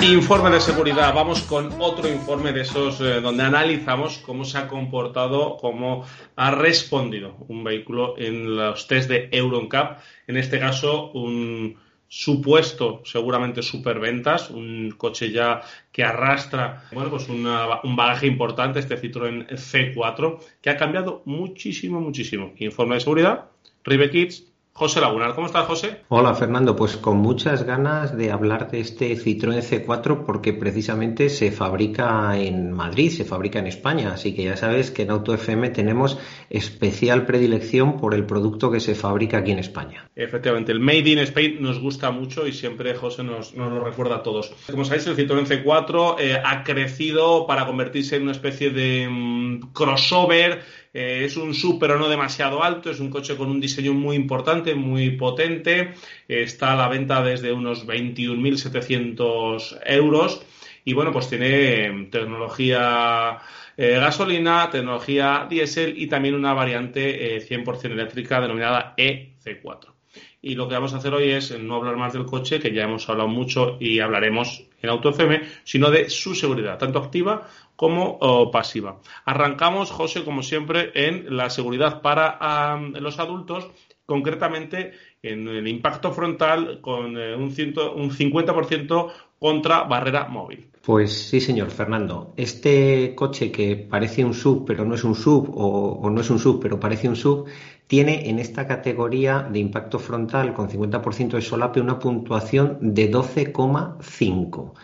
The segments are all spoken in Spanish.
Informe de seguridad. Vamos con otro informe de esos eh, donde analizamos cómo se ha comportado, cómo ha respondido un vehículo en los test de EuronCap. En este caso, un supuesto, seguramente superventas, un coche ya que arrastra, bueno, pues una- un bagaje importante, este Citroën C4, que ha cambiado muchísimo, muchísimo. Informe de seguridad, Ribe Kids, José Lagunar. ¿Cómo estás, José? Hola Fernando, pues con muchas ganas de hablar de este Citroën C4 porque precisamente se fabrica en Madrid, se fabrica en España, así que ya sabes que en Auto FM tenemos especial predilección por el producto que se fabrica aquí en España. Efectivamente, el Made in Spain nos gusta mucho y siempre José nos, nos lo recuerda a todos. Como sabéis, el Citroën C4 eh, ha crecido para convertirse en una especie de mm, crossover. Eh, es un sub, pero no demasiado alto. Es un coche con un diseño muy importante, muy potente. Está a la venta desde unos 21.700 euros. Y bueno, pues tiene eh, tecnología eh, gasolina, tecnología diésel y también una variante eh, 100% eléctrica denominada EC4. Y lo que vamos a hacer hoy es no hablar más del coche, que ya hemos hablado mucho y hablaremos en Auto FM, sino de su seguridad, tanto activa como pasiva. Arrancamos, José, como siempre, en la seguridad para los adultos, concretamente en el impacto frontal con eh, un, ciento- un 50% contra barrera móvil. Pues sí, señor Fernando. Este coche que parece un sub, pero no es un sub, o, no es un sub, pero parece un sub, tiene en esta categoría de impacto frontal con 50% de solape una puntuación de 12,5.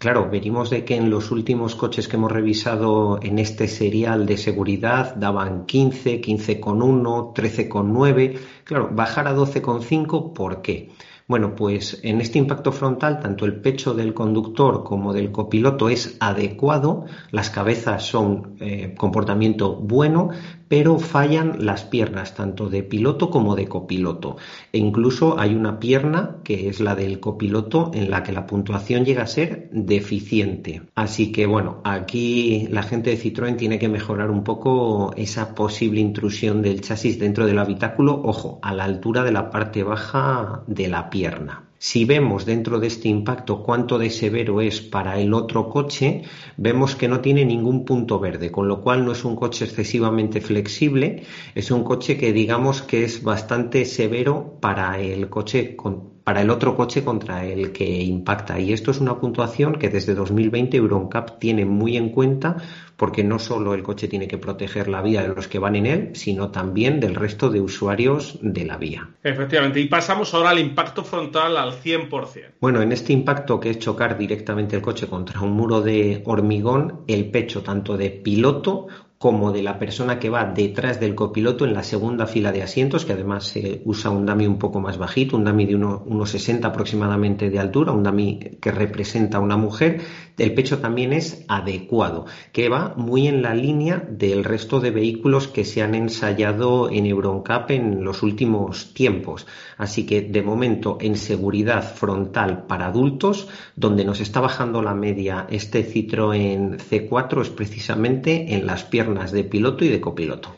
Claro, venimos de que en los últimos coches que hemos revisado en este serial de seguridad daban 15, 15,1, 13,9. Claro, bajar a 12,5, ¿por qué? Bueno, pues en este impacto frontal, tanto el pecho del conductor como del copiloto es adecuado, las cabezas son eh, comportamiento bueno, pero fallan las piernas, tanto de piloto como de copiloto. E incluso hay una pierna, que es la del copiloto, en la que la puntuación llega a ser deficiente. Así que bueno, aquí la gente de Citroën tiene que mejorar un poco esa posible intrusión del chasis dentro del habitáculo, ojo, a la altura de la parte baja de la pierna. Si vemos dentro de este impacto cuánto de severo es para el otro coche, vemos que no tiene ningún punto verde, con lo cual no es un coche excesivamente flexible, es un coche que digamos que es bastante severo para el coche con- para el otro coche contra el que impacta. Y esto es una puntuación que desde 2020 Euroncap tiene muy en cuenta porque no solo el coche tiene que proteger la vida de los que van en él, sino también del resto de usuarios de la vía. Efectivamente, y pasamos ahora al impacto frontal al 100%. Bueno, en este impacto que es chocar directamente el coche contra un muro de hormigón, el pecho tanto de piloto como de la persona que va detrás del copiloto en la segunda fila de asientos, que además se usa un dummy un poco más bajito, un dummy de uno- unos 60 aproximadamente de altura, un dummy que representa a una mujer, el pecho también es adecuado, que va muy en la línea del resto de vehículos que se han ensayado en Euroncap en los últimos tiempos. Así que de momento en seguridad frontal para adultos, donde nos está bajando la media este Citroën C4 es precisamente en las piernas de piloto y de copiloto.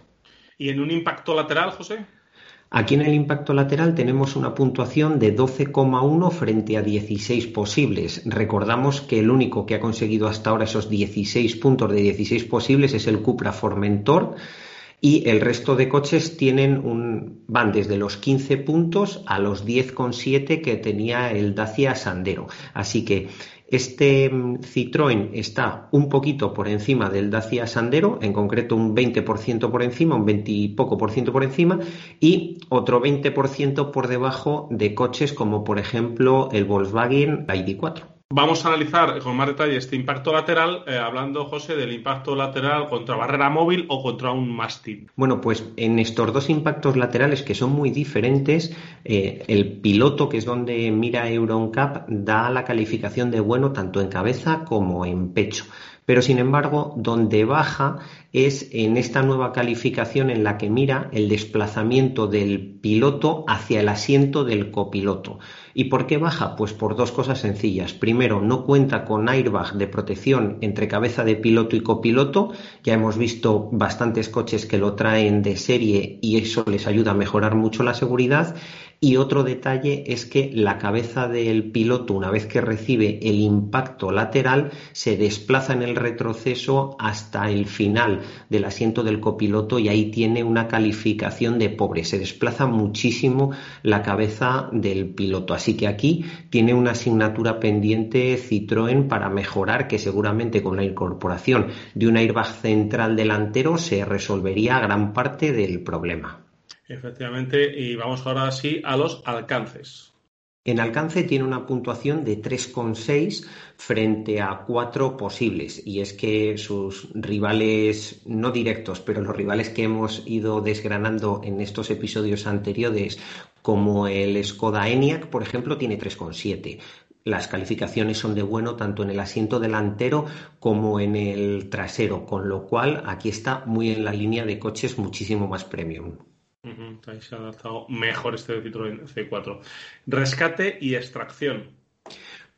¿Y en un impacto lateral, José? Aquí en el impacto lateral tenemos una puntuación de 12,1 frente a 16 posibles. Recordamos que el único que ha conseguido hasta ahora esos 16 puntos de 16 posibles es el Cupra Formentor y el resto de coches tienen un, van desde los 15 puntos a los 10,7 que tenía el Dacia Sandero. Así que este mm, Citroën está un poquito por encima del Dacia Sandero, en concreto un 20% por encima, un 20 y poco por ciento por encima, y otro 20% por debajo de coches como por ejemplo el Volkswagen ID4. Vamos a analizar con más detalle este impacto lateral, eh, hablando, José, del impacto lateral contra barrera móvil o contra un mástil. Bueno, pues en estos dos impactos laterales que son muy diferentes, eh, el piloto, que es donde mira EuronCap, da la calificación de bueno tanto en cabeza como en pecho. Pero sin embargo, donde baja es en esta nueva calificación en la que mira el desplazamiento del piloto hacia el asiento del copiloto. ¿Y por qué baja? Pues por dos cosas sencillas. Primero, no cuenta con airbag de protección entre cabeza de piloto y copiloto. Ya hemos visto bastantes coches que lo traen de serie y eso les ayuda a mejorar mucho la seguridad. Y otro detalle es que la cabeza del piloto, una vez que recibe el impacto lateral, se desplaza en el retroceso hasta el final del asiento del copiloto y ahí tiene una calificación de pobre. Se desplaza muchísimo la cabeza del piloto. Así que aquí tiene una asignatura pendiente Citroën para mejorar que seguramente con la incorporación de un airbag central delantero se resolvería gran parte del problema. Efectivamente, y vamos ahora sí a los alcances. En alcance tiene una puntuación de 3,6 frente a cuatro posibles. Y es que sus rivales, no directos, pero los rivales que hemos ido desgranando en estos episodios anteriores, como el Skoda Enyaq, por ejemplo, tiene 3,7. Las calificaciones son de bueno tanto en el asiento delantero como en el trasero, con lo cual aquí está muy en la línea de coches muchísimo más premium. Ahí se ha adaptado mejor este Citroën C4. Rescate y extracción.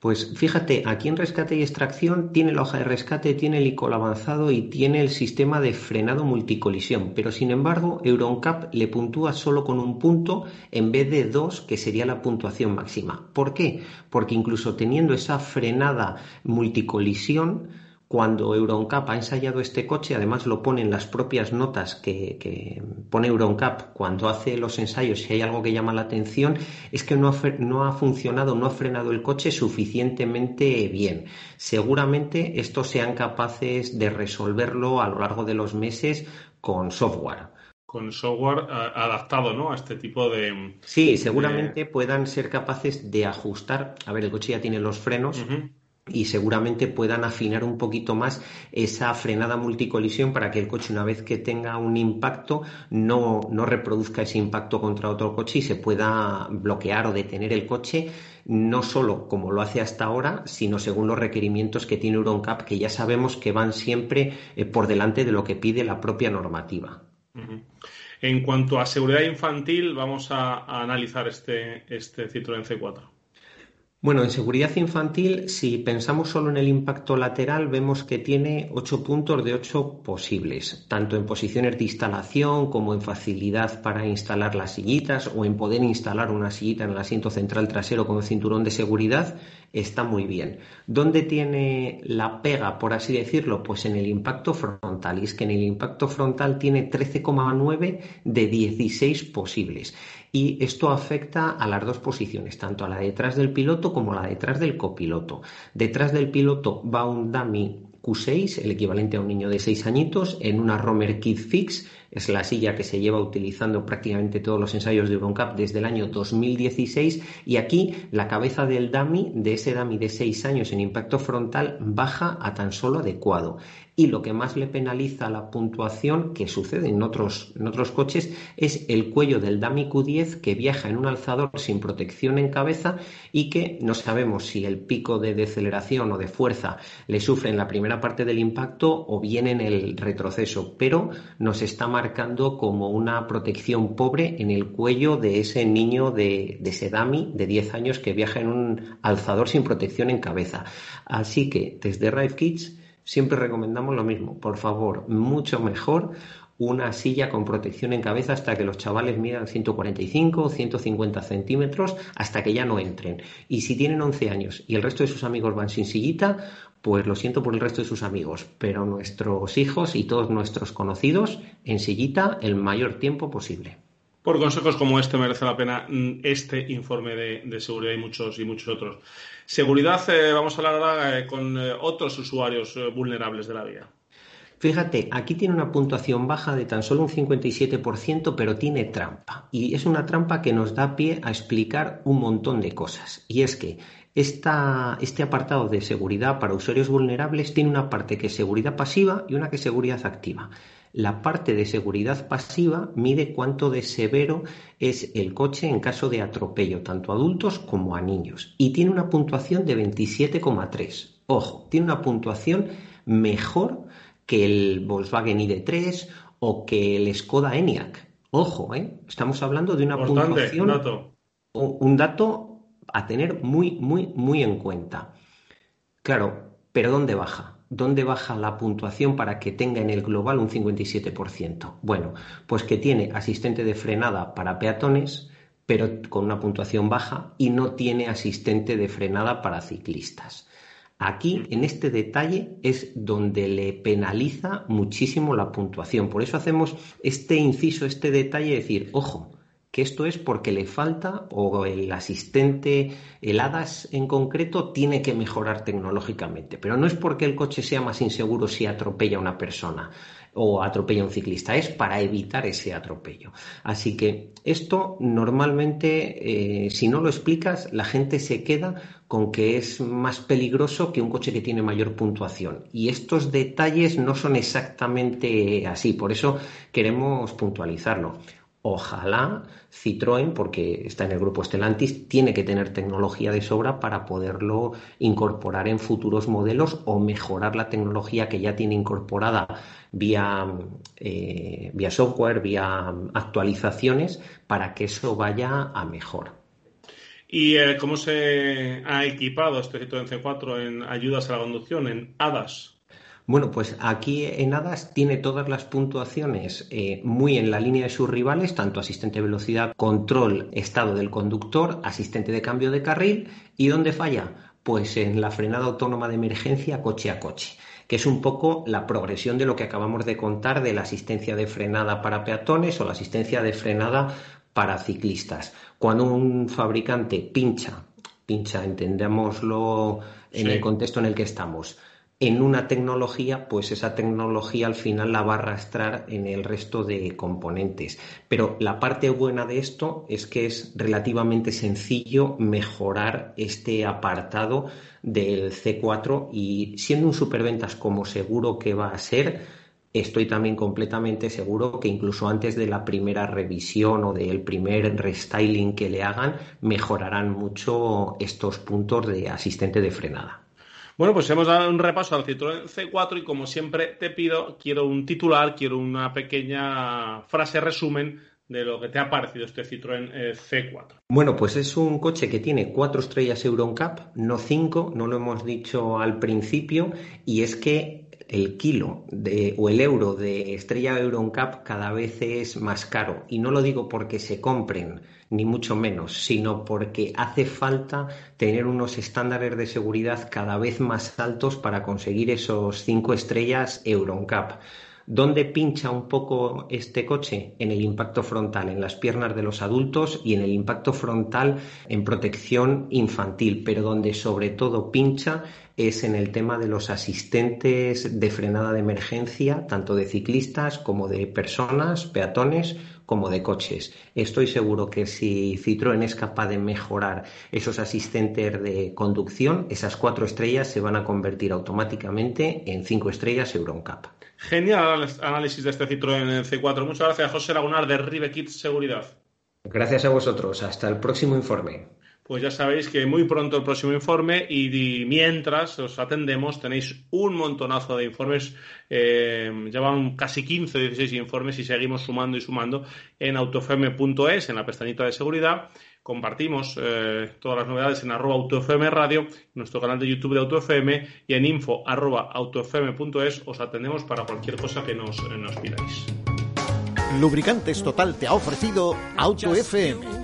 Pues fíjate, aquí en rescate y extracción tiene la hoja de rescate, tiene el ICOL avanzado y tiene el sistema de frenado multicolisión, pero sin embargo EuronCap le puntúa solo con un punto en vez de dos, que sería la puntuación máxima. ¿Por qué? Porque incluso teniendo esa frenada multicolisión, cuando EuronCap ha ensayado este coche, además lo pone en las propias notas que, pone EuronCap cuando hace los ensayos, si hay algo que llama la atención, es que no ha, no ha funcionado, no ha frenado el coche suficientemente bien. Seguramente estos sean capaces de resolverlo a lo largo de los meses con software con software adaptado ¿no? a este tipo de... Sí, seguramente puedan ser capaces de ajustar. A ver, el coche ya tiene los frenos y seguramente puedan afinar un poquito más esa frenada multicolisión para que el coche una vez que tenga un impacto no, no reproduzca ese impacto contra otro coche y se pueda bloquear o detener el coche no solo como lo hace hasta ahora, sino según los requerimientos que tiene EuronCap, que ya sabemos que van siempre eh, por delante de lo que pide la propia normativa. En cuanto a seguridad infantil, vamos a, analizar este, este Citroën C4. Bueno, en seguridad infantil, si pensamos solo en el impacto lateral, vemos que tiene 8 puntos de 8 posibles, tanto en posiciones de instalación como en facilidad para instalar las sillitas o en poder instalar una sillita en el asiento central trasero con cinturón de seguridad, está muy bien. ¿Dónde tiene la pega, por así decirlo? Pues en el impacto frontal, y es que en el impacto frontal tiene 13,9 de 16 posibles y esto afecta a las dos posiciones, tanto a la detrás del piloto como a la detrás del copiloto. Detrás del piloto va un dummy Q6, el equivalente a un niño de 6 añitos, en una Romer Kid Fix, es la silla que se lleva utilizando prácticamente todos los ensayos de EuronCap desde el año 2016 y aquí la cabeza del dummy, de ese dummy de 6 años en impacto frontal, baja a tan solo adecuado. Y lo que más le penaliza la puntuación que sucede en otros, en otros coches es el cuello del Dami Q10 que viaja en un alzador sin protección en cabeza y que no sabemos si el pico de deceleración o de fuerza le sufre en la primera parte del impacto o bien en el retroceso, pero nos está marcando como una protección pobre en el cuello de ese niño de, de ese Dami de 10 años que viaja en un alzador sin protección en cabeza. Así que desde Rive Kids siempre recomendamos lo mismo. Por favor, mucho mejor una silla con protección en cabeza hasta que los chavales midan 145 o 150 centímetros hasta que ya no entren. Y si tienen 11 años y el resto de sus amigos van sin sillita, pues lo siento por el resto de sus amigos, pero nuestros hijos y todos nuestros conocidos en sillita el mayor tiempo posible. Por consejos como este merece la pena mm, este informe de, seguridad y muchos y muchos otros. Seguridad, eh, vamos a hablar ahora eh, con eh, otros usuarios vulnerables de la vía. Fíjate, aquí tiene una puntuación baja de tan solo un 57%, pero tiene trampa. Y es una trampa que nos da pie a explicar un montón de cosas. Y es que este apartado de seguridad para usuarios vulnerables tiene una parte que es seguridad pasiva y una que es seguridad activa. La parte de seguridad pasiva mide cuánto de severo es el coche en caso de atropello, tanto a adultos como a niños, y tiene una puntuación de 27,3. Ojo, tiene una puntuación mejor que el Volkswagen ID3 o que el Skoda Enyaq. Ojo, ¿eh? estamos hablando de una puntuación, un dato a tener muy, muy, muy en cuenta. Claro, pero ¿dónde baja? ¿Dónde baja la puntuación para que tenga en el global un 57%? Bueno, pues que tiene asistente de frenada para peatones, pero con una puntuación baja, y no tiene asistente de frenada para ciclistas. Aquí, en este detalle, es donde le penaliza muchísimo la puntuación. Por eso hacemos este inciso, este detalle, de decir, ojo, que esto es porque le falta o el asistente, el HADAS en concreto, tiene que mejorar tecnológicamente. Pero no es porque el coche sea más inseguro si atropella a una persona o atropella a un ciclista, es para evitar ese atropello. Así que esto normalmente, eh, si no lo explicas, la gente se queda con que es más peligroso que un coche que tiene mayor puntuación. Y estos detalles no son exactamente así, por eso queremos puntualizarlo. Ojalá Citroën, porque está en el grupo Stellantis, tiene que tener tecnología de sobra para poderlo incorporar en futuros modelos o mejorar la tecnología que ya tiene incorporada vía, eh, vía software, vía actualizaciones, para que eso vaya a mejor. ¿Y eh, cómo se ha equipado este Citroën C4 en ayudas a la conducción, en ADAS? Bueno, pues aquí en HADAS tiene todas las puntuaciones eh, muy en la línea de sus rivales, tanto asistente de velocidad, control, estado del conductor, asistente de cambio de carril. ¿Y dónde falla? Pues en la frenada autónoma de emergencia coche a coche que es un poco la progresión de lo que acabamos de contar de la asistencia de frenada para peatones o la asistencia de frenada para ciclistas. Cuando un fabricante pincha, pincha, entendémoslo en el contexto en el que estamos, en una tecnología, pues esa tecnología al final la va a arrastrar en el resto de componentes. Pero la parte buena de esto es que es relativamente sencillo mejorar este apartado del C4 y siendo un superventas como seguro que va a ser, estoy también completamente seguro que incluso antes de la primera revisión o del primer restyling que le hagan, mejorarán mucho estos puntos de asistente de frenada. Bueno, pues hemos dado un repaso al Citroën C4 y como siempre te pido, quiero un titular, quiero una pequeña frase resumen de lo que te ha parecido este Citroën eh, C4. Bueno, pues es un coche que tiene cuatro estrellas EuronCap, no cinco, no lo hemos dicho al principio, y es que el kilo de, o el euro de estrella EuronCap cada vez es más caro. Y no lo digo porque se compren ni mucho menos, sino porque hace falta tener unos estándares de seguridad cada vez más altos para conseguir esos cinco estrellas EuronCap. ¿Dónde pincha un poco este coche? En el impacto frontal, en las piernas de los adultos y en el impacto frontal en protección infantil, pero donde sobre todo pincha es en el tema de los asistentes de frenada de emergencia, tanto de ciclistas como de personas, peatones, como de coches. Estoy seguro que si Citroën es capaz de mejorar esos asistentes de conducción, esas cuatro estrellas se van a convertir automáticamente en cinco estrellas EuronCap. Genial análisis de este Citroën C4. Muchas gracias, José Lagunar de Rivekit Seguridad. Gracias a vosotros. Hasta el próximo informe pues ya sabéis que muy pronto el próximo informe y, mientras os atendemos tenéis un montonazo de informes, eh, llevan casi 15 o 16 informes y seguimos sumando y sumando en autofm.es, en la pestañita de seguridad. Compartimos eh, todas las novedades en arroba autofm radio, nuestro canal de YouTube de autofm y en info arroba autofm.es os atendemos para cualquier cosa que nos, nos pidáis. Lubricantes Total te ha ofrecido AutoFM